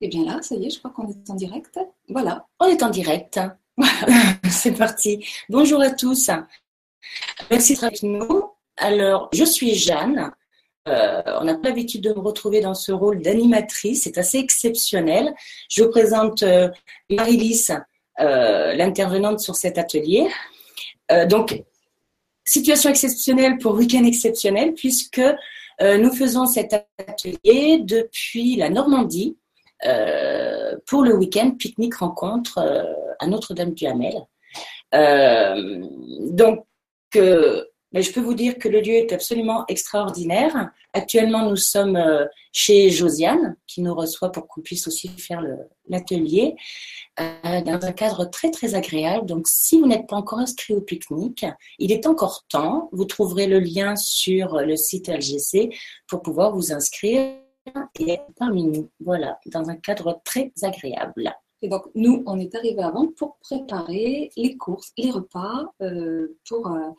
Et bien là, ça y est, je crois qu'on est en direct. Voilà, on est en direct. Voilà, c'est parti. Bonjour à tous. Merci d'être avec nous. Alors, je suis Jeanne. Euh, on n'a pas l'habitude de me retrouver dans ce rôle d'animatrice. C'est assez exceptionnel. Je vous présente euh, Marie-Lys, euh, l'intervenante sur cet atelier. donc, situation exceptionnelle pour week-end exceptionnel, puisque nous faisons cet atelier depuis la Normandie euh, pour le week-end pique-nique rencontre euh, à Notre-Dame-du-Hamel. Euh, donc, je peux vous dire que le lieu est absolument extraordinaire. Actuellement, nous sommes chez Josiane, qui nous reçoit pour qu'on puisse aussi faire l'atelier, dans un cadre très très agréable. Donc, si vous n'êtes pas encore inscrit au pique-nique, il est encore temps. Vous trouverez le lien sur le site LGC pour pouvoir vous inscrire et nous. Voilà, dans un cadre très agréable. Et donc, nous, on est arrivés avant pour préparer les courses, les repas euh, pour euh,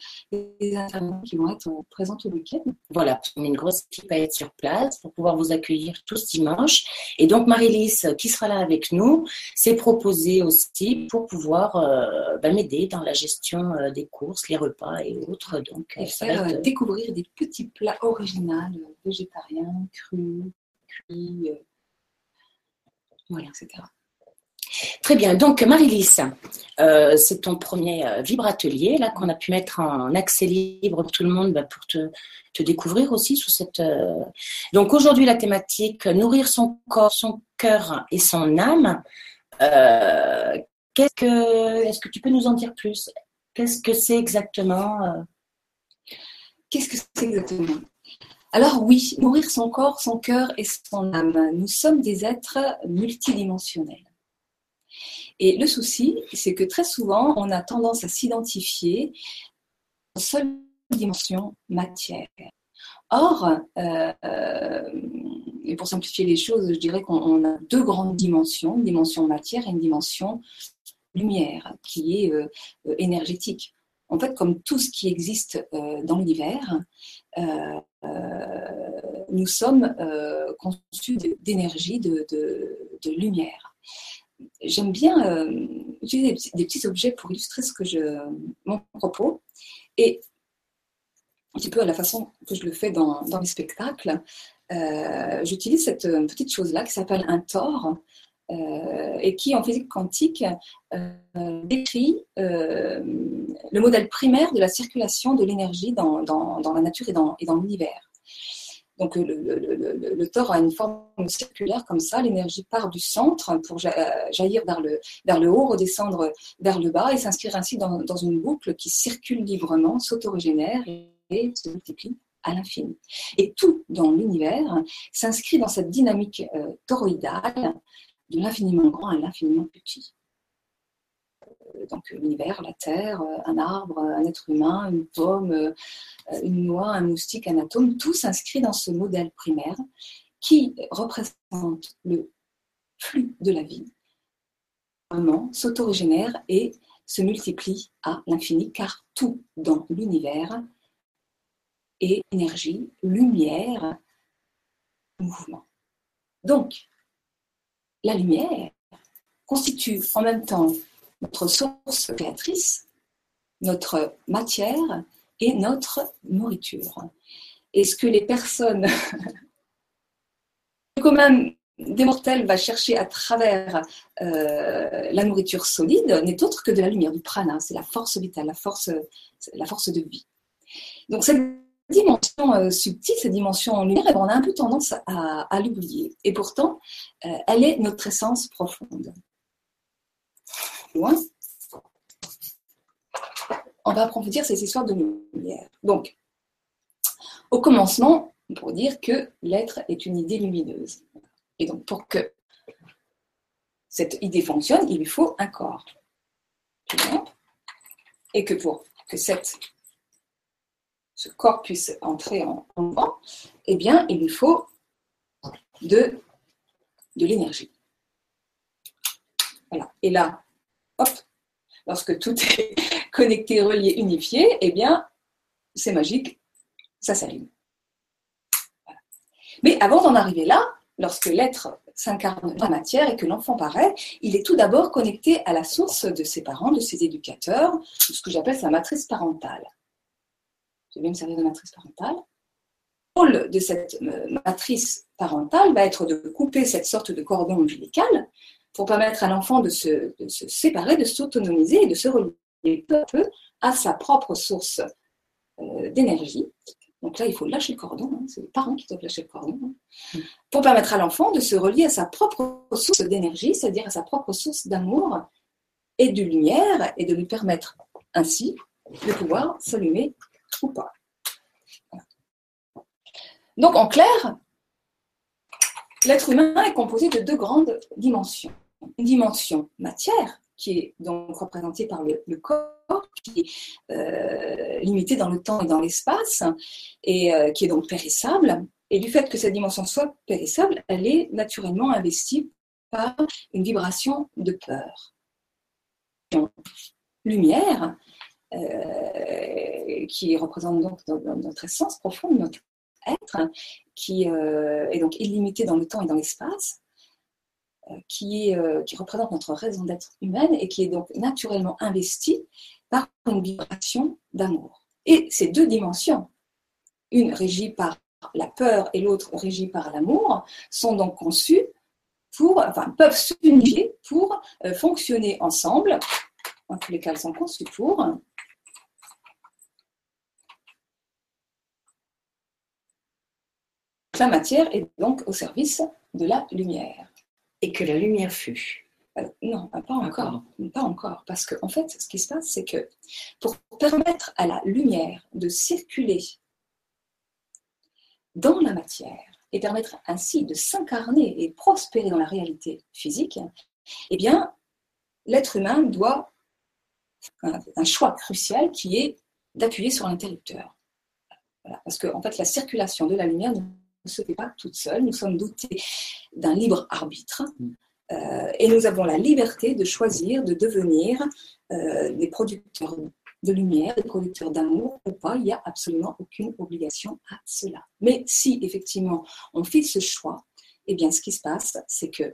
les intervenants qui vont être présents au week-end. Voilà, on est une grosse équipe à être sur place pour pouvoir vous accueillir tous dimanche. Et donc, Marie-Lys, qui sera là avec nous, s'est proposée aussi pour pouvoir euh, bah, m'aider dans la gestion des courses, les repas et autres. Donc, et faire découvrir des petits plats originaux, végétariens, crus, cuits, voilà, etc. Très bien. Donc, Marie-Lys, euh, c'est ton premier euh, vibratelier là qu'on a pu mettre en accès libre pour tout le monde bah, pour te, découvrir aussi sous cette. Euh, donc aujourd'hui la thématique nourrir son corps, son cœur et son âme. qu'est-ce que est-ce que tu peux nous en dire plus? Qu'est-ce que c'est exactement Qu'est-ce que c'est exactement? Alors oui, nourrir son corps, son cœur et son âme. Nous sommes des êtres multidimensionnels. Et le souci, c'est que très souvent, on a tendance à s'identifier en seule dimension matière. Or, euh, et pour simplifier les choses, je dirais qu'on a deux grandes dimensions, une dimension matière et une dimension lumière, qui est euh, énergétique. En fait, comme tout ce qui existe euh, dans l'univers, nous sommes conçus d'énergie, de, de, lumière j'aime bien euh, utiliser des petits, objets pour illustrer ce que je, mon propos. Et un petit peu à la façon que je le fais dans, les spectacles, euh, j'utilise cette euh, petite chose-là qui s'appelle un tor et qui, en physique quantique, décrit le modèle primaire de la circulation de l'énergie dans, dans, dans, la nature et dans, et dans l'univers. Donc le, le, a une forme circulaire comme ça, l'énergie part du centre pour jaillir vers le, vers le haut, redescendre vers le bas et s'inscrire ainsi dans, dans, une boucle qui circule librement, s'autorégénère et se multiplie à l'infini. Et tout dans l'univers s'inscrit dans cette dynamique euh, toroïdale de l'infiniment grand à l'infiniment petit. Euh, donc l'univers, la Terre, euh, un arbre, un être humain, une pomme, euh, une noix, un moustique, un atome, tout s'inscrit dans ce modèle primaire qui représente le flux de la vie, vraiment s'autorégénère et se multiplie à l'infini, car tout dans l'univers est énergie, lumière, mouvement. Donc, la lumière constitue en même temps notre source créatrice, notre matière et notre nourriture. Et ce que les personnes, quand même des mortels, va chercher à travers euh, la nourriture solide n'est autre que de la lumière, du prana, c'est la force vitale, la force, la force de vie. Donc cette dimension euh, subtile, cette dimension lumière, on a un peu tendance à, l'oublier. Et pourtant, euh, elle est notre essence profonde on va approfondir ces histoires de lumière. Donc, au commencement, pourrait dire que l'être est une idée lumineuse. Et donc, pour que cette idée fonctionne, il lui faut un corps. Et que pour que cette, ce corps puisse entrer en mouvement, eh bien, il lui faut de, de l'énergie. Voilà. Et là, hop, lorsque tout est connecté, relié, unifié, eh bien, c'est magique, ça s'allume. Mais avant d'en arriver là, lorsque l'être s'incarne dans la matière et que l'enfant paraît, il est tout d'abord connecté à la source de ses parents, de ses éducateurs, ce que j'appelle sa matrice parentale. Je vais me servir de matrice parentale? Le rôle de cette euh, matrice parentale va être de couper cette sorte de cordon ombilical pour permettre à l'enfant de se, séparer, de s'autonomiser et de se relier peu à peu à sa propre source euh, d'énergie. Donc là, il faut lâcher le cordon, hein. c'est les parents qui doivent lâcher le cordon, hein. mm. pour permettre à l'enfant de se relier à sa propre source d'énergie, c'est-à-dire à sa propre source d'amour et de lumière, et de lui permettre ainsi de pouvoir s'allumer ou pas. Donc en clair, l'être humain est composé de deux grandes dimensions. Une dimension matière, qui est donc représentée par le, corps, qui est euh, limité dans le temps et dans l'espace, et euh, qui est donc périssable. Et du fait que cette dimension soit périssable, elle est naturellement investie par une vibration de peur. Lumière, euh, qui représente donc notre essence profonde, notre être, qui est donc illimité dans le temps et dans l'espace, qui, euh, qui représente notre raison d'être humaine et qui est donc naturellement investie par une vibration d'amour. Et ces deux dimensions, une régie par la peur et l'autre régie par l'amour, sont donc conçues pour, enfin, peuvent s'unifier pour euh, fonctionner ensemble. En tous les cas, elles sont conçues pour. La matière est donc au service de la lumière et que la lumière fut. Euh, non, pas encore. Pas encore. Parce qu'en en fait, ce qui se passe, c'est que pour permettre à la lumière de circuler dans la matière et permettre ainsi de s'incarner et prospérer dans la réalité physique, eh bien, l'être humain doit un, un choix crucial qui est d'appuyer sur l'interrupteur. Parce que en fait, la circulation de la lumière ne se fait pas toute seule. Nous sommes dotés d'un libre arbitre mm. euh, et nous avons la liberté de choisir de devenir euh, des producteurs de lumière, des producteurs d'amour ou pas. Il n'y a absolument aucune obligation à cela. Mais si effectivement on fait ce choix, eh bien ce qui se passe, c'est que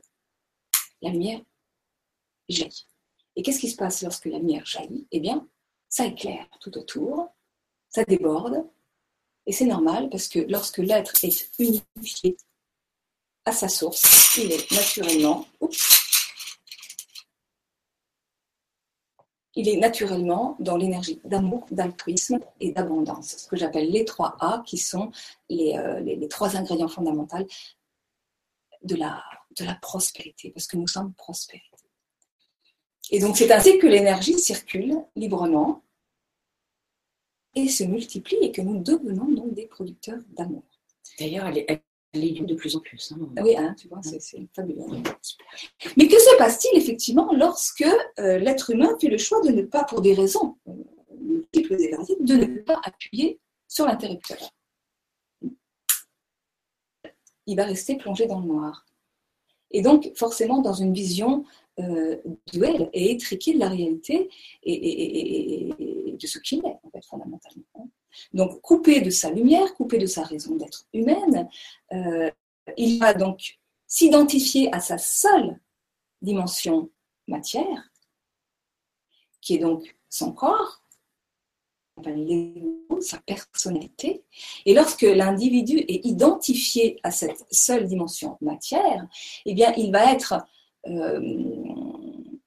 la lumière jaillit. Et qu'est-ce qui se passe lorsque la lumière jaillit? Eh bien, ça éclaire tout autour, ça déborde, et c'est normal parce que lorsque l'être est unifié à sa source, il est naturellement, il est naturellement dans l'énergie d'amour, d'altruisme et d'abondance, ce que j'appelle les trois A, qui sont les, euh, trois ingrédients fondamentaux de la, de la prospérité, parce que nous sommes prospérités. Et donc c'est ainsi que l'énergie circule librement et se multiplie et que nous devenons donc des producteurs d'amour. D'ailleurs, elle est, elle de plus en plus. Hein. Oui, hein, tu vois, c'est fabuleux. Mais que se passe-t-il effectivement lorsque euh, l'être humain fait le choix de ne pas, pour des raisons euh, multiples et variées, de ne pas appuyer sur l'interrupteur? Il va rester plongé dans le noir. Et donc, forcément, dans une vision euh, duel et étriqué de la réalité et, de ce qu'il est, en fait, fondamentalement. Donc, coupé de sa lumière, coupé de sa raison d'être humaine, euh, il va donc s'identifier à sa seule dimension matière, qui est donc son corps, sa personnalité. Et lorsque l'individu est identifié à cette seule dimension matière, eh bien, il va être euh,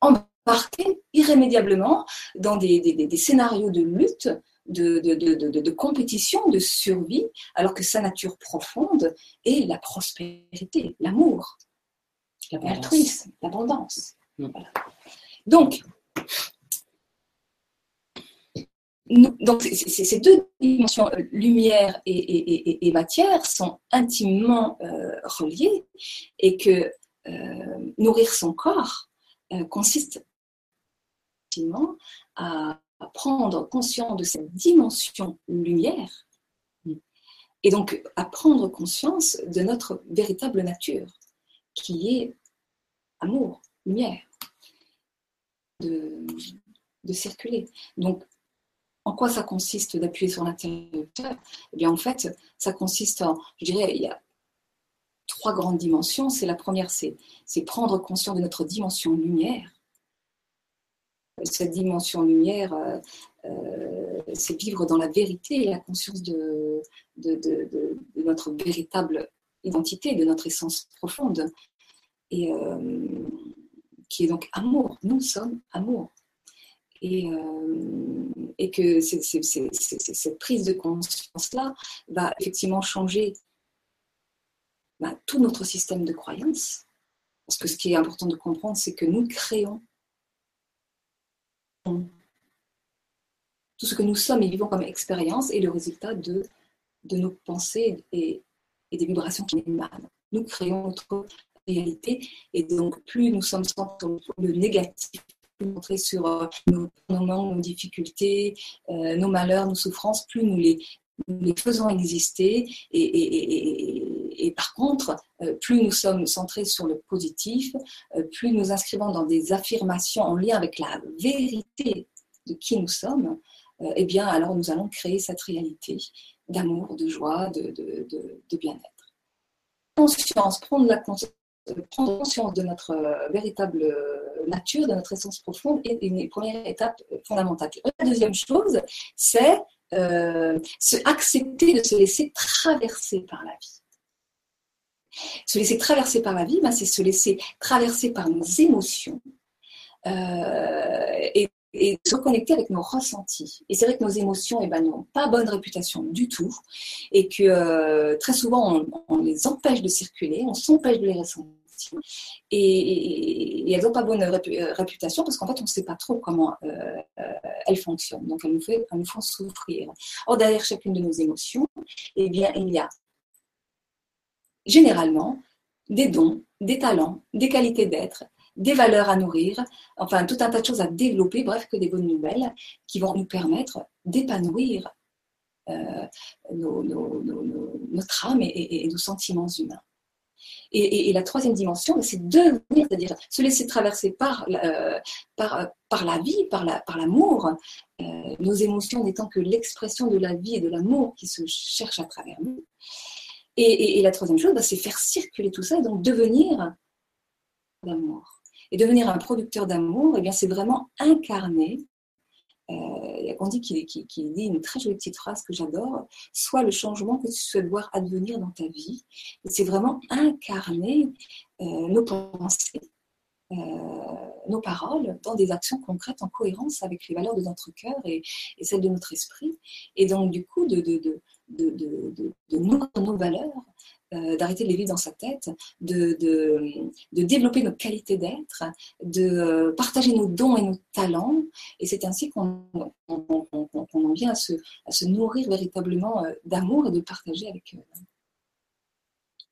embarqué irrémédiablement dans des, scénarios de lutte, de, de, compétition, de survie, alors que sa nature profonde est la prospérité, l'amour, l'altruisme, l'abondance. Mm. Donc, donc ces deux dimensions, euh, lumière et, matière, sont intimement euh, reliées et que euh, nourrir son corps consiste à, à prendre conscience de cette dimension lumière et donc à prendre conscience de notre véritable nature qui est amour, lumière, de, circuler. Donc, en quoi ça consiste d'appuyer sur l'interrupteur? Eh bien, en fait, ça consiste en, je dirais, il y a trois grandes dimensions. C'est la première, c'est prendre conscience de notre dimension lumière. Cette dimension lumière, euh, euh, c'est vivre dans la vérité et la conscience de, notre véritable identité, de notre essence profonde, et euh, qui est donc amour. Nous sommes amour. Et, et que cette prise de conscience-là va effectivement changer bah, tout notre système de croyances. Parce que ce qui est important de comprendre, c'est que nous créons tout ce que nous sommes et vivons comme expérience est le résultat de, nos pensées et, des vibrations qui émanent. Nous créons notre réalité et donc plus nous sommes centrés sur le négatif, plus centrés sur euh, nos, nos, nos difficultés, euh, nos malheurs, nos souffrances, plus nous les faisons exister et, par contre, euh, plus nous sommes centrés sur le positif, euh, plus nous inscrivons dans des affirmations en lien avec la vérité de qui nous sommes, euh, eh bien alors nous allons créer cette réalité d'amour, de joie, de, bien-être. Conscience, prendre, conscience de notre véritable nature, de notre essence profonde est une première étape fondamentale. La deuxième chose, c'est se accepter de se laisser traverser par la vie. Se laisser traverser par la vie, ben, c'est se laisser traverser par nos émotions euh, et, se reconnecter avec nos ressentis. Et c'est vrai que nos émotions eh ben, n'ont pas bonne réputation du tout et que euh, très souvent on, les empêche de circuler, on s'empêche de les ressentir et, elles n'ont pas bonne réputation parce qu'en fait, on ne sait pas trop comment euh, elles fonctionnent. Donc, elles nous font souffrir. Or, derrière chacune de nos émotions, eh bien, il y a généralement des dons, des talents, des qualités d'être, des valeurs à nourrir, enfin tout un tas de choses à développer, bref, que des bonnes nouvelles qui vont nous permettre d'épanouir notre âme et, nos sentiments humains. Et, la troisième dimension, c'est devenir, c'est-à-dire se laisser traverser par, euh, la vie, par l'amour, euh, nos émotions n'étant que l'expression de la vie et de l'amour qui se cherche à travers nous. Et, la troisième chose, bah, c'est faire circuler tout ça, et donc devenir l'amour. Et devenir un producteur d'amour, eh c'est vraiment incarner euh, il y dit une très jolie petite phrase que j'adore Sois le changement que tu souhaites voir advenir dans ta vie. C'est vraiment incarner euh, nos pensées, nos paroles dans des actions concrètes en cohérence avec les valeurs de notre cœur et, celles de notre esprit. Et donc, du coup, de, de, de, de, de nos valeurs euh, d'arrêter de les vivre dans sa tête, de, de, développer nos qualités d'être, de euh, partager nos dons et nos talents. Et c'est ainsi qu'on en vient à se, à se, nourrir véritablement euh, d'amour et de partager avec,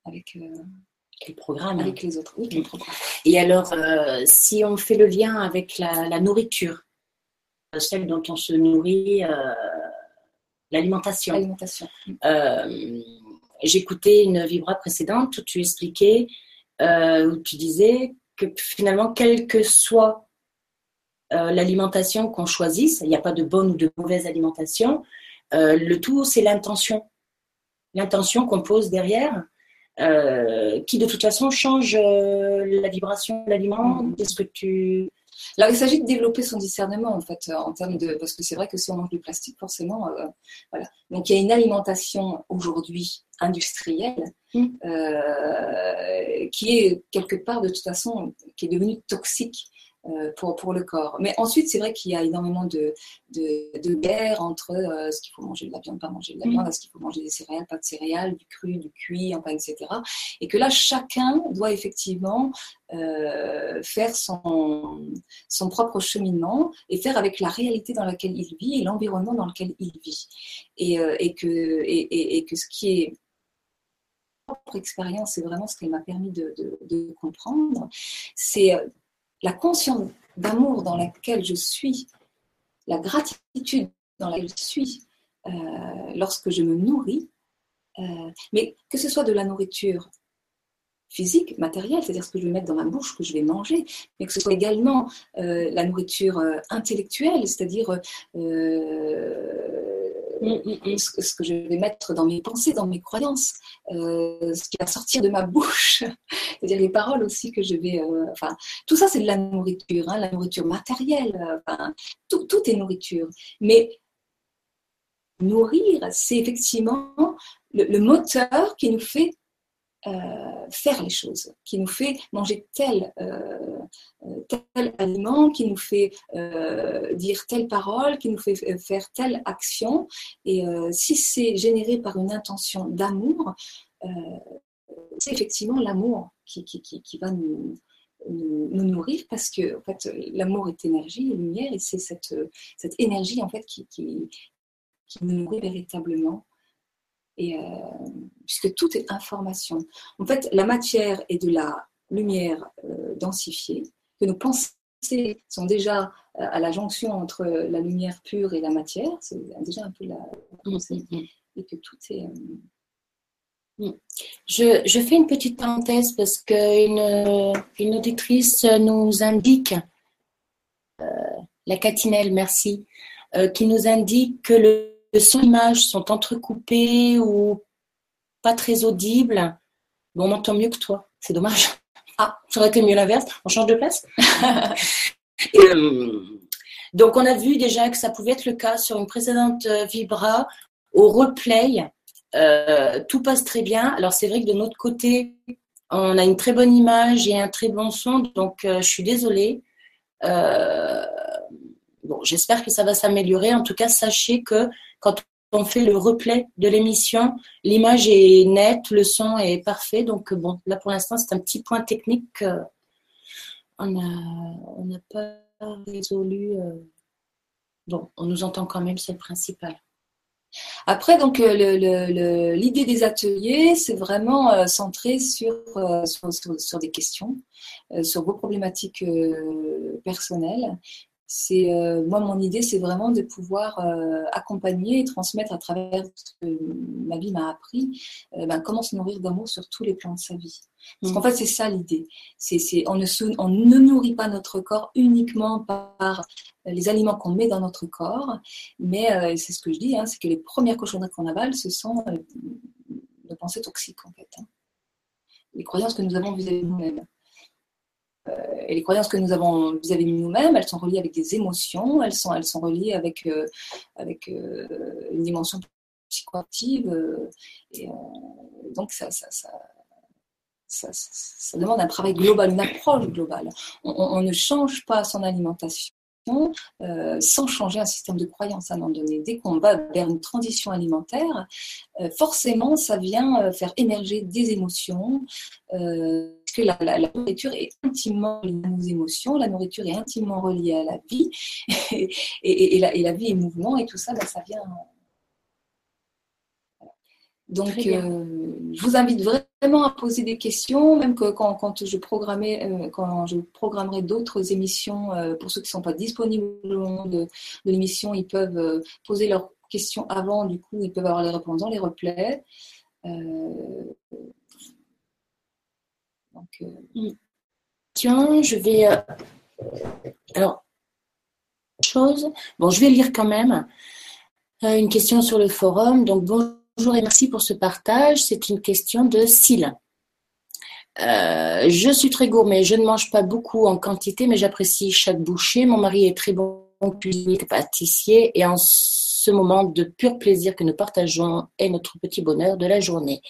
avec les programmes. Avec les autres. Oui, Et alors, si on fait le lien avec la, nourriture, celle dont on se nourrit, l'alimentation. L'alimentation j'écoutais une vibra précédente où tu expliquais, euh, où tu disais que finalement, quelle que soit euh, l'alimentation qu'on choisisse, il n'y a pas de bonne ou de mauvaise alimentation, euh, le tout, c'est l'intention. L'intention qu'on pose derrière, qui de toute façon change la vibration de l'aliment. Que tu alors, il s'agit de développer son discernement, en fait, en termes de. Parce que c'est vrai que si on mange du plastique, forcément. Euh, voilà. Donc, il y a une alimentation aujourd'hui industrielle mm. euh, qui est quelque part, de toute façon, qui est devenue toxique euh, pour, pour le corps. Mais ensuite, c'est vrai qu'il y a énormément de, de, de guerre entre euh, ce qu'il faut manger de la viande, pas manger de la viande, mm. ce qu'il faut manger des céréales, pas de céréales, du cru, du cuit, enfin, etc. Et que là, chacun doit effectivement euh, faire son, son propre cheminement et faire avec la réalité dans laquelle il vit et l'environnement dans lequel il vit. Et, et, que, et, et, que ce qui est propre expérience, c'est vraiment ce qu'elle m'a permis de, de, de comprendre, c'est la conscience d'amour dans laquelle je suis, la gratitude dans laquelle je suis euh, lorsque je me nourris, euh, mais que ce soit de la nourriture physique, matérielle, c'est-à-dire ce que je vais mettre dans ma bouche, que je vais manger, mais que ce soit également euh, la nourriture intellectuelle, c'est-à-dire ce, que je vais mettre dans mes pensées, dans mes croyances, ce qui va sortir de ma bouche, c'est-à-dire les paroles aussi que je vais. enfin, tout ça, c'est de la nourriture, hein, la nourriture matérielle. Enfin, tout, tout est nourriture. Mais nourrir, c'est effectivement le, moteur qui nous fait euh, faire les choses, qui nous fait manger tel, euh, tel aliment, qui nous fait euh, dire telle parole, qui nous fait faire telle action. Et si c'est généré par une intention d'amour, c'est effectivement l'amour qui, qui, qui, va nous, nous, nourrir parce que en fait, l'amour est énergie et lumière et c'est cette, cette énergie en fait qui, qui, qui nous nourrit véritablement. Et, euh, puisque tout est information. En fait, la matière est de la lumière euh, densifiée, que nos pensées sont déjà euh, à la jonction entre la lumière pure et la matière, c'est déjà un peu la pensée, mm, mm, mm. et que tout est... Je, je, fais une petite parenthèse parce qu'une une auditrice nous indique, la catinelle, merci, qui nous indique que le son et l'image sont entrecoupés ou pas très audibles, bon, on entend mieux que toi. C'est dommage. Ah, ça aurait été mieux l'inverse. On change de place? Euh, donc, on a vu déjà que ça pouvait être le cas sur une précédente euh, Vibra. Au replay, euh, tout passe très bien. Alors, c'est vrai que de notre côté, on a une très bonne image et un très bon son. Donc, je suis désolée. Bon, j'espère que ça va s'améliorer. En tout cas, sachez que quand on fait le replay de l'émission, l'image est nette, le son est parfait. Donc bon, là pour l'instant, c'est un petit point technique qu'on n'a pas résolu. Euh. Bon, on nous entend quand même, c'est le principal. Après, donc, euh, l'idée des ateliers, c'est vraiment euh, centré sur, sur, des questions, sur vos problématiques personnelles c'est euh, moi mon idée c'est vraiment de pouvoir euh, accompagner et transmettre à travers ce que ma vie m'a appris euh, ben, comment se nourrir d'amour sur tous les plans de sa vie parce qu'en mm. fait c'est ça l'idée c'est on ne on ne nourrit pas notre corps uniquement par les aliments qu'on met dans notre corps mais c'est ce que je dis hein, c'est que les premières cochonneries qu'on avale ce sont nos pensées toxiques en fait hein. les croyances que nous avons vis-à-vis de nous-mêmes euh, et les croyances que nous avons vis-à-vis nous-mêmes, elles sont reliées avec des émotions, elles sont, elles sont reliées avec, euh, avec euh, une dimension psychoactive. et donc, ça, ça, demande un travail global, une approche globale. On, ne change pas son alimentation sans changer un système de croyance à un moment donné. Dès qu'on va vers une transition alimentaire, forcément, ça vient faire émerger des émotions la, nourriture est intimement liée à nos émotions, la nourriture est intimement reliée à la vie, et, la, vie est mouvement, et tout ça, ben, ça vient. Donc, euh, je vous invite vraiment à poser des questions, même que quand, je programmais, euh, quand je programmerai d'autres émissions, euh, pour ceux qui ne sont pas disponibles au long de, l'émission, ils peuvent poser leurs questions avant, du coup, ils peuvent avoir les réponses dans les replays. Donc, euh, mm. Tiens, je vais. Euh, alors, chose. Bon, je vais lire quand même euh, une question sur le forum. Donc, bonjour et merci pour ce partage. C'est une question de Syl. je suis très gourmet, je ne mange pas beaucoup en quantité, mais j'apprécie chaque bouchée. Mon mari est très bon cuisinier, pâtissier, et en ce moment de pur plaisir que nous partageons est notre petit bonheur de la journée.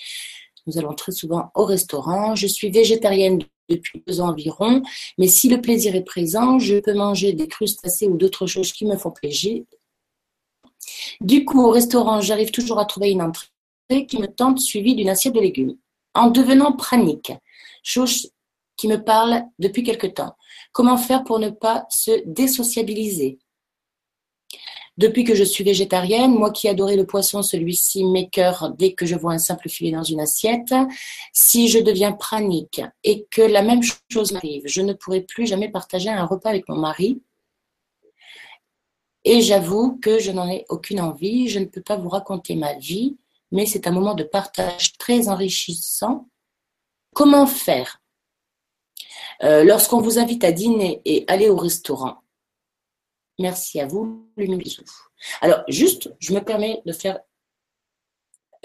Nous allons très souvent au restaurant. Je suis végétarienne depuis deux ans environ, mais si le plaisir est présent, je peux manger des crustacés ou d'autres choses qui me font plaisir. Du coup, au restaurant, j'arrive toujours à trouver une entrée qui me tente suivie d'une assiette de légumes. En devenant pranique, chose qui me parle depuis quelque temps. Comment faire pour ne pas se désociabiliser? Depuis que je suis végétarienne, moi qui adorais le poisson, celui-ci m'écœure dès que je vois un simple filet dans une assiette. Si je deviens pranique et que la même chose m'arrive, je ne pourrai plus jamais partager un repas avec mon mari. Et j'avoue que je n'en ai aucune envie. Je ne peux pas vous raconter ma vie, mais c'est un moment de partage très enrichissant. Comment faire? Euh, lorsqu'on vous invite à dîner et aller au restaurant Merci à vous, bisou. Alors, juste, je me permets de faire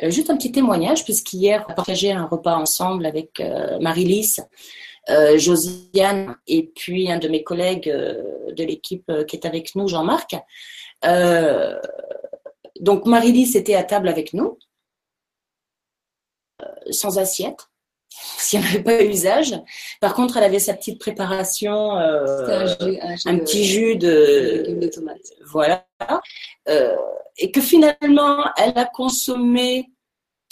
euh, juste un petit témoignage, puisqu'hier, on a partagé un repas ensemble avec euh, Marie-Lys, euh, Josiane et puis un de mes collègues de l'équipe qui est avec nous, Jean-Marc. donc, Marie-Lys était à table avec nous, sans assiette si elle n'avait pas usage. Par contre, elle avait sa petite préparation, un, petit jus de, de. Voilà. Euh, et que finalement, elle a consommé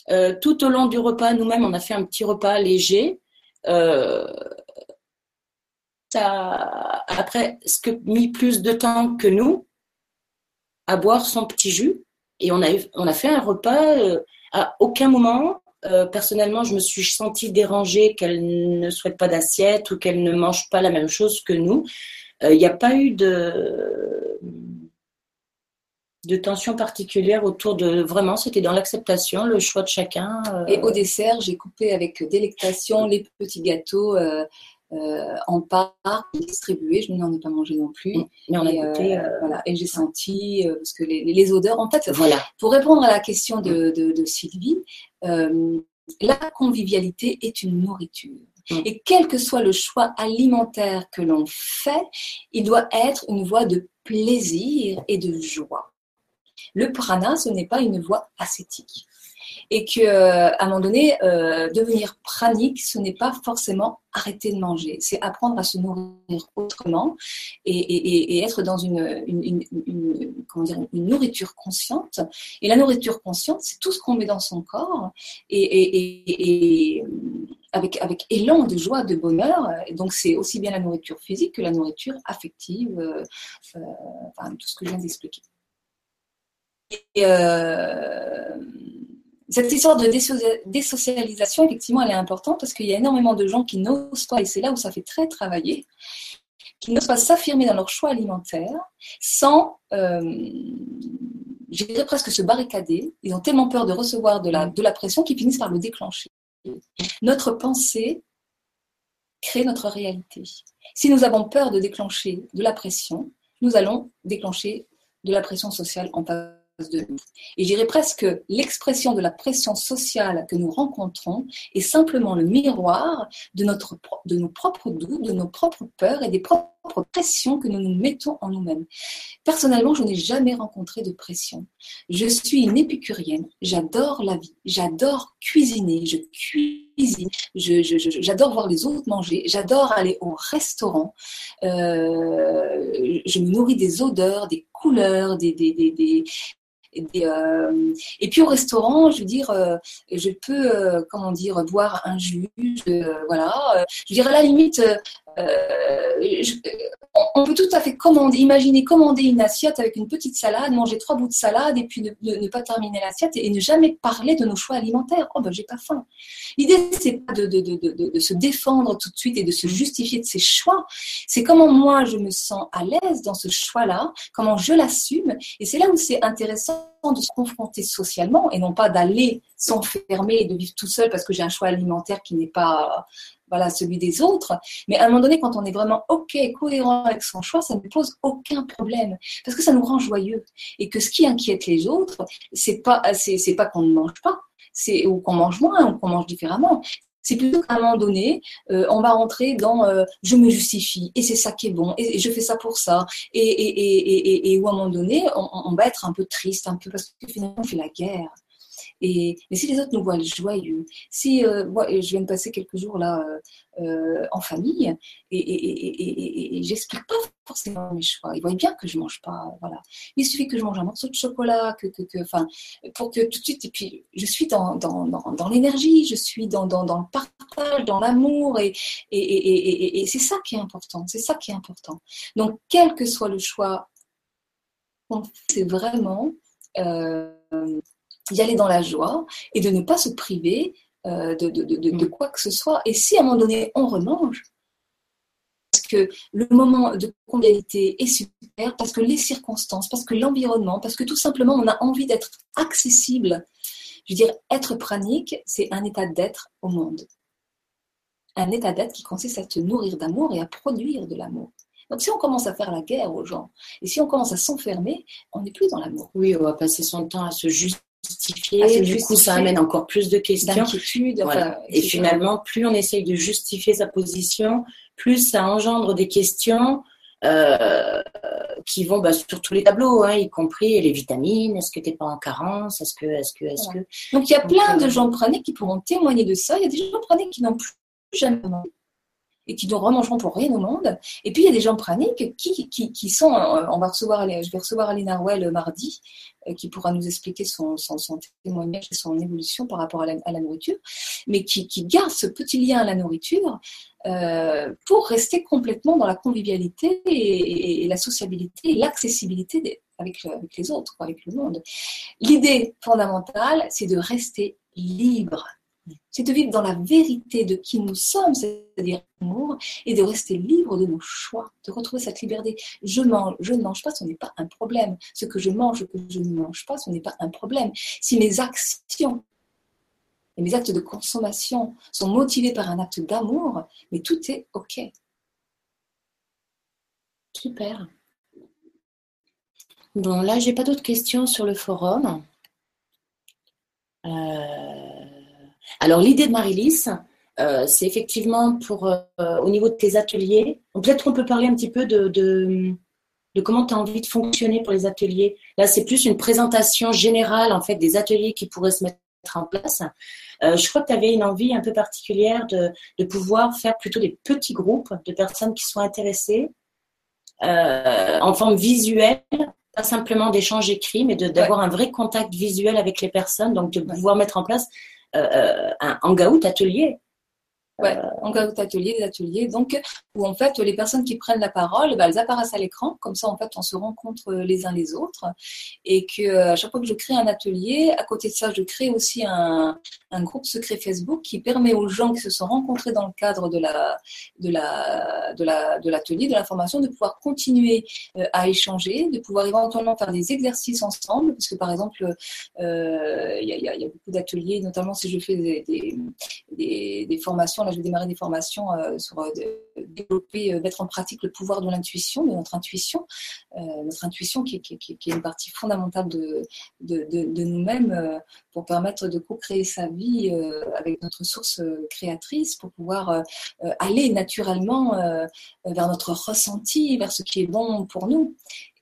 euh, tout au long du repas. Nous-mêmes, on a fait un petit repas léger. Euh, ça a presque mis plus de temps que nous à boire son petit jus. Et on a, on a fait un repas à aucun moment personnellement, je me suis sentie dérangée qu'elle ne souhaite pas d'assiette ou qu'elle ne mange pas la même chose que nous. Il n'y a pas eu de, de tension particulière autour de vraiment, c'était dans l'acceptation, le choix de chacun. Euh. Et au dessert, j'ai coupé avec délectation les petits gâteaux euh, euh, en part distribués. Je n'en ai pas mangé non plus. Mm. Mais on a goûté. voilà. Et j'ai senti parce que les, odeurs. En fait, voilà. Pour répondre à la question de, de Sylvie, la convivialité est une nourriture. Mm. Et quel que soit le choix alimentaire que l'on fait, il doit être une voie de plaisir et de joie. Le prana, ce n'est pas une voie ascétique. Et qu'à euh, un moment donné, euh, devenir pranique, ce n'est pas forcément arrêter de manger. C'est apprendre à se nourrir autrement et, être dans une, nourriture consciente. Et la nourriture consciente, c'est tout ce qu'on met dans son corps et, avec, avec élan de joie, de bonheur. donc c'est aussi bien la nourriture physique que la nourriture affective, euh, tout ce que je viens d'expliquer. Et cette histoire de désocialisation, effectivement, elle est importante parce qu'il y a énormément de gens qui n'osent pas, et c'est là où ça fait très travailler, qui n'osent pas s'affirmer dans leur choix alimentaire sans, euh, je dirais presque se barricader. Ils ont tellement peur de recevoir de la, pression qu'ils finissent par le déclencher. Notre pensée crée notre réalité. Si nous avons peur de déclencher de la pression, nous allons déclencher de la pression sociale en face de nous. Et je dirais presque l'expression de la pression sociale que nous rencontrons est simplement le miroir de, notre, de nos propres doutes, de nos propres peurs et des propres pressions que nous nous mettons en nous-mêmes. Personnellement, je n'ai jamais rencontré de pression. Je suis une épicurienne, j'adore la vie, j'adore cuisiner, je cuisine, j'adore voir les autres manger, j'adore aller au restaurant, euh, je me nourris des odeurs, des couleurs, des, euh, et puis au restaurant, je veux dire, euh, je peux, euh, comment dire, boire un jus, voilà. je veux dire, à la limite, on peut tout à fait commander, imaginer commander une assiette avec une petite salade, manger trois bouts de salade et puis ne, pas terminer l'assiette et, ne jamais parler de nos choix alimentaires. Oh ben j'ai pas faim. L'idée c'est pas de, de, se défendre tout de suite et de se justifier de ses choix. C'est comment moi je me sens à l'aise dans ce choix-là, comment je l'assume. Et c'est là où c'est intéressant de se confronter socialement et non pas d'aller s'enfermer et de vivre tout seul parce que j'ai un choix alimentaire qui n'est pas voilà, celui des autres. Mais à un moment donné, quand on est vraiment OK, cohérent avec son choix, ça ne pose aucun problème. Parce que ça nous rend joyeux. Et que ce qui inquiète les autres, c'est pas, c'est, pas qu'on ne mange pas, c'est, ou qu'on mange moins, ou qu'on mange différemment. C'est plutôt qu'à un moment donné, euh, on va rentrer dans euh, je me justifie et c'est ça qui est bon et, je fais ça pour ça et, et, et, où à un moment donné, on, on, va être un peu triste, un peu parce que finalement on fait la guerre. Et, si les autres nous voient joyeux, si euh, moi, je viens de passer quelques jours là euh, euh, en famille et, j'explique pas forcément mes choix. Ils voient bien que je mange pas, voilà. Il suffit que je mange un morceau de chocolat, que, que, que enfin, pour que tout de suite, et puis je suis dans, dans, dans, l'énergie, je suis dans, dans, dans, le partage, dans l'amour, et, et, c'est ça qui est important, c'est ça qui est important. Donc, quel que soit le choix, c'est vraiment euh, d'y aller dans la joie et de ne pas se priver euh, de, de, de, de, mm. quoi que ce soit. Et si à un moment donné on remange, parce que le moment de convivialité est super, parce que les circonstances, parce que l'environnement, parce que tout simplement on a envie d'être accessible. Je veux dire, être pranique, c'est un état d'être au monde. Un état d'être qui consiste à te nourrir d'amour et à produire de l'amour. Donc si on commence à faire la guerre aux gens, et si on commence à s'enfermer, on n'est plus dans l'amour. Oui, on va passer son temps à se justifier. Du coup, ça amène encore plus de questions. Et finalement, plus on essaye de justifier sa position, plus ça engendre des questions euh, qui vont bah, sur tous les tableaux, hein, y compris les vitamines. Est-ce que tu n'es pas en carence? Est-ce que, est-ce que, est-ce que. Donc il y a plein de euh, gens praniques qui pourront témoigner de ça. Il y a des gens praniques qui n'ont plus jamais et qui ne remangeront pour rien au monde. Et puis il y a des gens praniques qui, qui, qui sont, euh, on va recevoir, je vais recevoir Aline Arwell mardi, qui pourra nous expliquer son, son, son, témoignage et son évolution par rapport à la, à la nourriture, mais qui, qui garde ce petit lien à la nourriture euh, pour rester complètement dans la convivialité et, la sociabilité et l'accessibilité avec, avec, les autres, avec le monde. L'idée fondamentale, c'est de rester libre. C'est de vivre dans la vérité de qui nous sommes, c'est-à-dire l'amour, et de rester libre de nos choix, de retrouver cette liberté. Je mange, je ne mange pas, ce n'est pas un problème. Ce que je mange, ce que je ne mange pas, ce n'est pas un problème. Si mes actions et mes actes de consommation sont motivés par un acte d'amour, mais tout est OK. Super. Bon, là, j'ai pas d'autres questions sur le forum. Euh, alors, l'idée de Marie-Lys, euh, c'est effectivement pour, euh, au niveau de tes ateliers. Peut-être qu'on peut parler un petit peu de, de, de comment tu as envie de fonctionner pour les ateliers. Là, c'est plus une présentation générale, en fait, des ateliers qui pourraient se mettre en place. Euh, je crois que tu avais une envie un peu particulière de, pouvoir faire plutôt des petits groupes de personnes qui sont intéressées en forme visuelle, pas simplement d'échanges écrits, mais d'avoir un vrai contact visuel avec les personnes, donc de pouvoir mettre en place euh, un hangout atelier Ouais, en atelier, des ateliers, donc où en fait les personnes qui prennent la parole, bah, elles apparaissent à l'écran, comme ça en fait on se rencontre les uns les autres, et que à chaque fois que je crée un atelier, à côté de ça, je crée aussi un, un groupe secret Facebook qui permet aux gens qui se sont rencontrés dans le cadre de la de la de la de l'atelier, de la formation, de pouvoir continuer euh, à échanger, de pouvoir éventuellement faire des exercices ensemble, parce que par exemple, euh, il y, a, y, a, beaucoup d'ateliers, notamment si je fais des, des, des formations je vais démarrer des formations euh, sur euh, développer, euh, mettre en pratique le pouvoir de l'intuition, de notre intuition, notre intuition qui, est une partie fondamentale de, de, nous-mêmes pour permettre de co-créer sa vie avec notre source créatrice, pour pouvoir aller naturellement vers notre ressenti, vers ce qui est bon pour nous.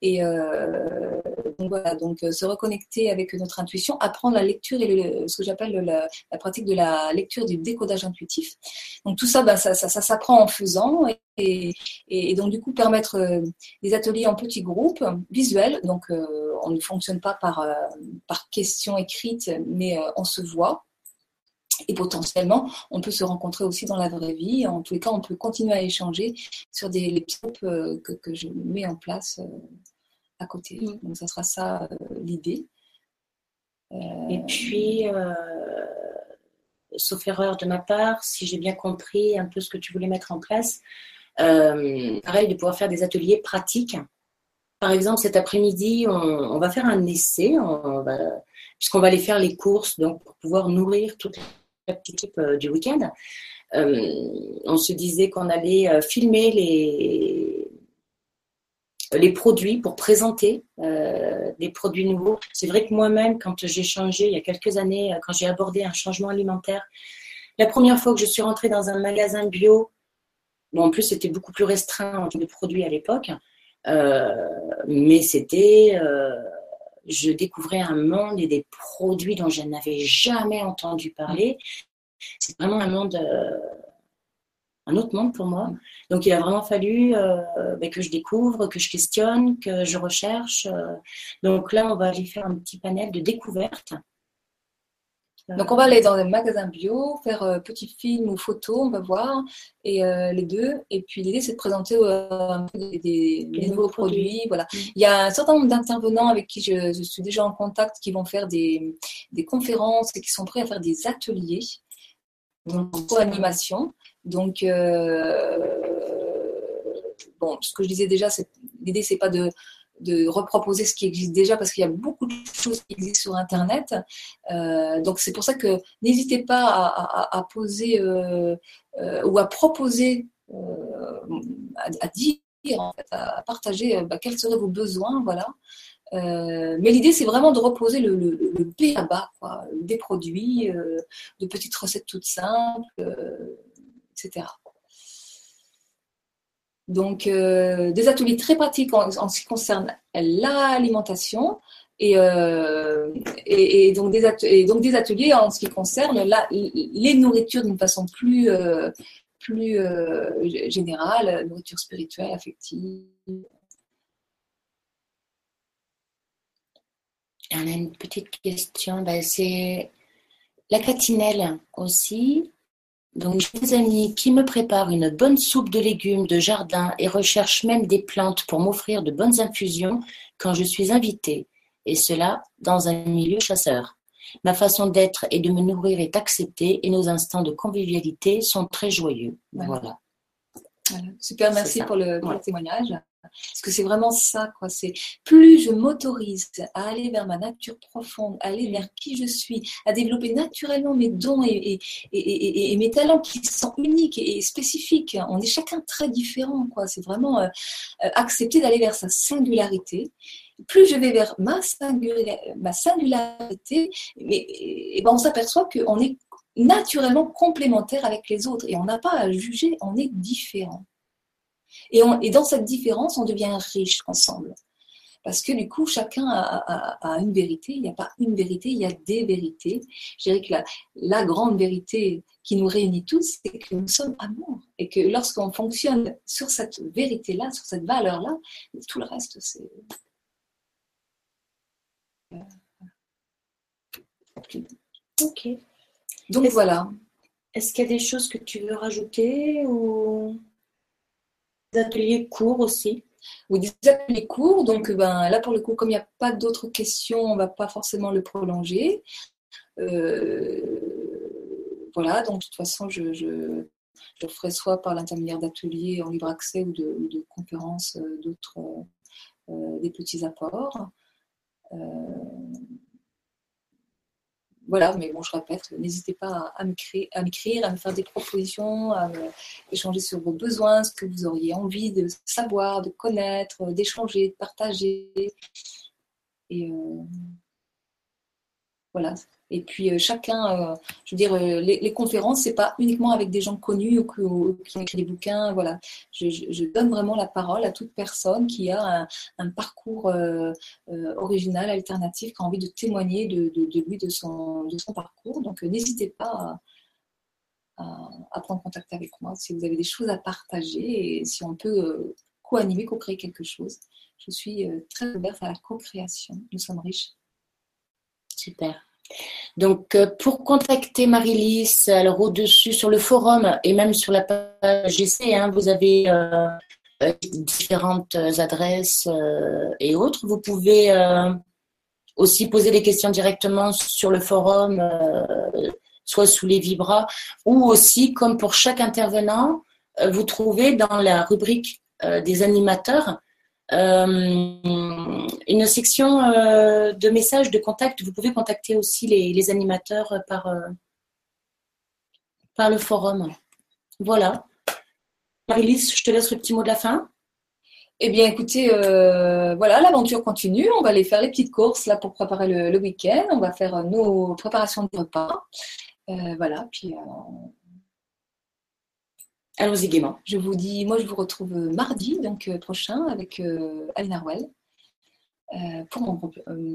Et euh, donc voilà, donc euh, se reconnecter avec notre intuition, apprendre la lecture et ce que j'appelle la, pratique de la lecture du décodage intuitif. Donc tout ça, bah, ça, s'apprend en faisant et, donc du coup permettre euh, des ateliers en petits groupes visuels. Donc on ne fonctionne pas par, par questions écrites, mais on se voit. Et potentiellement, on peut se rencontrer aussi dans la vraie vie. En tous les cas, on peut continuer à échanger sur des les groupes que, je mets en place à côté. Mm. Donc, ça sera ça euh, l'idée. Euh, Et puis, euh, sauf erreur de ma part, si j'ai bien compris un peu ce que tu voulais mettre en place, pareil, de pouvoir faire des ateliers pratiques. Par exemple, cet après-midi, on, va faire un essai, puisqu'on va aller faire les courses, donc pour pouvoir nourrir toute la petite équipe du week-end. on se disait qu'on allait filmer les, les produits pour présenter euh, des produits nouveaux. C'est vrai que moi-même, quand j'ai changé il y a quelques années, euh, quand j'ai abordé un changement alimentaire, la première fois que je suis rentrée dans un magasin bio, bon, en plus c'était beaucoup plus restreint en termes de produits à l'époque, euh, mais c'était, je découvrais un monde et des produits dont je n'avais jamais entendu parler. C'est vraiment un monde un autre monde pour moi. Donc il a vraiment fallu euh, ben, que je découvre, que je questionne, que je recherche. Euh. Donc là, on va aller faire un petit panel de découvertes. Donc on va aller dans un magasin bio, faire un petit film ou photo, on va voir, et euh, les deux. Et puis l'idée c'est de présenter peu des, nouveaux produits. Voilà. Mm. Il y a un certain nombre d'intervenants avec qui je, suis déjà en contact qui vont faire des, des conférences et qui sont prêts à faire des ateliers donc co-animation. Donc, euh, bon, ce que je disais déjà, l'idée, c'est pas de, de reproposer ce qui existe déjà parce qu'il y a beaucoup de choses qui existent sur Internet. Euh, donc, c'est pour ça que n'hésitez pas à, poser euh, ou à proposer, à, dire en fait, à partager bah, quels seraient vos besoins, voilà. Mais l'idée, c'est vraiment de reposer le, le, le B à bas, des produits, de petites recettes toutes simples, etc. Donc, des ateliers très pratiques en, ce qui concerne l'alimentation, euh, et, donc des ateliers en ce qui concerne les nourritures d'une façon plus, euh, plus euh, générale, nourriture spirituelle, affective. On a une petite question, ben, c'est la catinelle aussi. Donc, j'ai des amis qui me préparent une bonne soupe de légumes de jardin et recherchent même des plantes pour m'offrir de bonnes infusions quand je suis invitée et cela dans un milieu chasseur. Ma façon d'être et de me nourrir est acceptée et nos instants de convivialité sont très joyeux. Voilà. Super, merci pour le, témoignage. Parce que c'est vraiment ça, quoi. C'est plus je m'autorise à aller vers ma nature profonde, à aller vers qui je suis, à développer naturellement mes dons et, mes talents qui sont uniques et, spécifiques. On est chacun très différent, quoi. C'est vraiment euh, euh, accepter d'aller vers sa singularité plus je vais vers ma, singularité, mais, ben on s'aperçoit qu'on est naturellement complémentaire avec les autres et on n'a pas à juger, on est différent. Et, et, dans cette différence, on devient riche ensemble. Parce que du coup, chacun a, une vérité. Il n'y a pas une vérité, il y a des vérités. Je dirais que la, la grande vérité qui nous réunit tous, c'est que nous sommes amour. Et que lorsqu'on fonctionne sur cette vérité-là, sur cette valeur-là, tout le reste, c'est Ok. Donc voilà. Est-ce qu'il y a des choses que tu veux rajouter ou ateliers courts aussi ou des ateliers courts. Donc ben, là, pour le coup, comme il n'y a pas d'autres questions, on ne va pas forcément le prolonger. Euh, voilà, donc de toute façon, je, je, ferai soit par l'intermédiaire d'ateliers en libre accès ou de, conférences, euh, d'autres, euh, des petits apports. Euh, voilà, mais bon, je répète, n'hésitez pas à m'écrire, à, à me faire des propositions, à échanger sur vos besoins, ce que vous auriez envie de savoir, de connaître, d'échanger, de partager. Et euh, voilà, et puis euh, chacun, euh, je veux dire, euh, les, les conférences, c'est pas uniquement avec des gens connus ou, qui ont écrit des bouquins. Voilà, je, donne vraiment la parole à toute personne qui a un, parcours original, alternatif, qui a envie de témoigner de, lui, de son, de son parcours. Donc n'hésitez pas à, prendre contact avec moi si vous avez des choses à partager et si on peut co-animer, co-créer quelque chose. Je suis très ouverte à la co-création. Nous sommes riches. Super. Donc, euh, pour contacter Marie-Lys, alors au-dessus sur le forum et même sur la page GC, hein, vous avez euh, euh, différentes adresses et autres. Vous pouvez aussi poser des questions directement sur le forum, soit sous les vibras, ou aussi, comme pour chaque intervenant, vous trouvez dans la rubrique des animateurs euh, une section euh, de messages, de contact. Vous pouvez contacter aussi les, animateurs par, euh, par le forum. Voilà. Marie-Lise, je te laisse le petit mot de la fin. Eh bien, écoutez, voilà, l'aventure continue. On va aller faire les petites courses là pour préparer le, week-end. On va faire nos préparations de repas. voilà, puis Allons-y gaiement. Je vous dis, moi je vous retrouve mardi donc euh, prochain avec euh, Aline Arwell euh, pour, mon,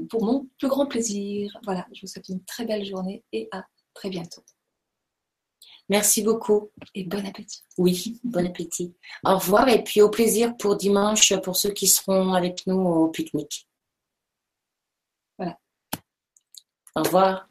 pour mon plus grand plaisir. Voilà, je vous souhaite une très belle journée et à très bientôt. Merci beaucoup. Et bon appétit. Oui, bon appétit. Au revoir et puis au plaisir pour dimanche pour ceux qui seront avec nous au pique-nique. Voilà. Au revoir.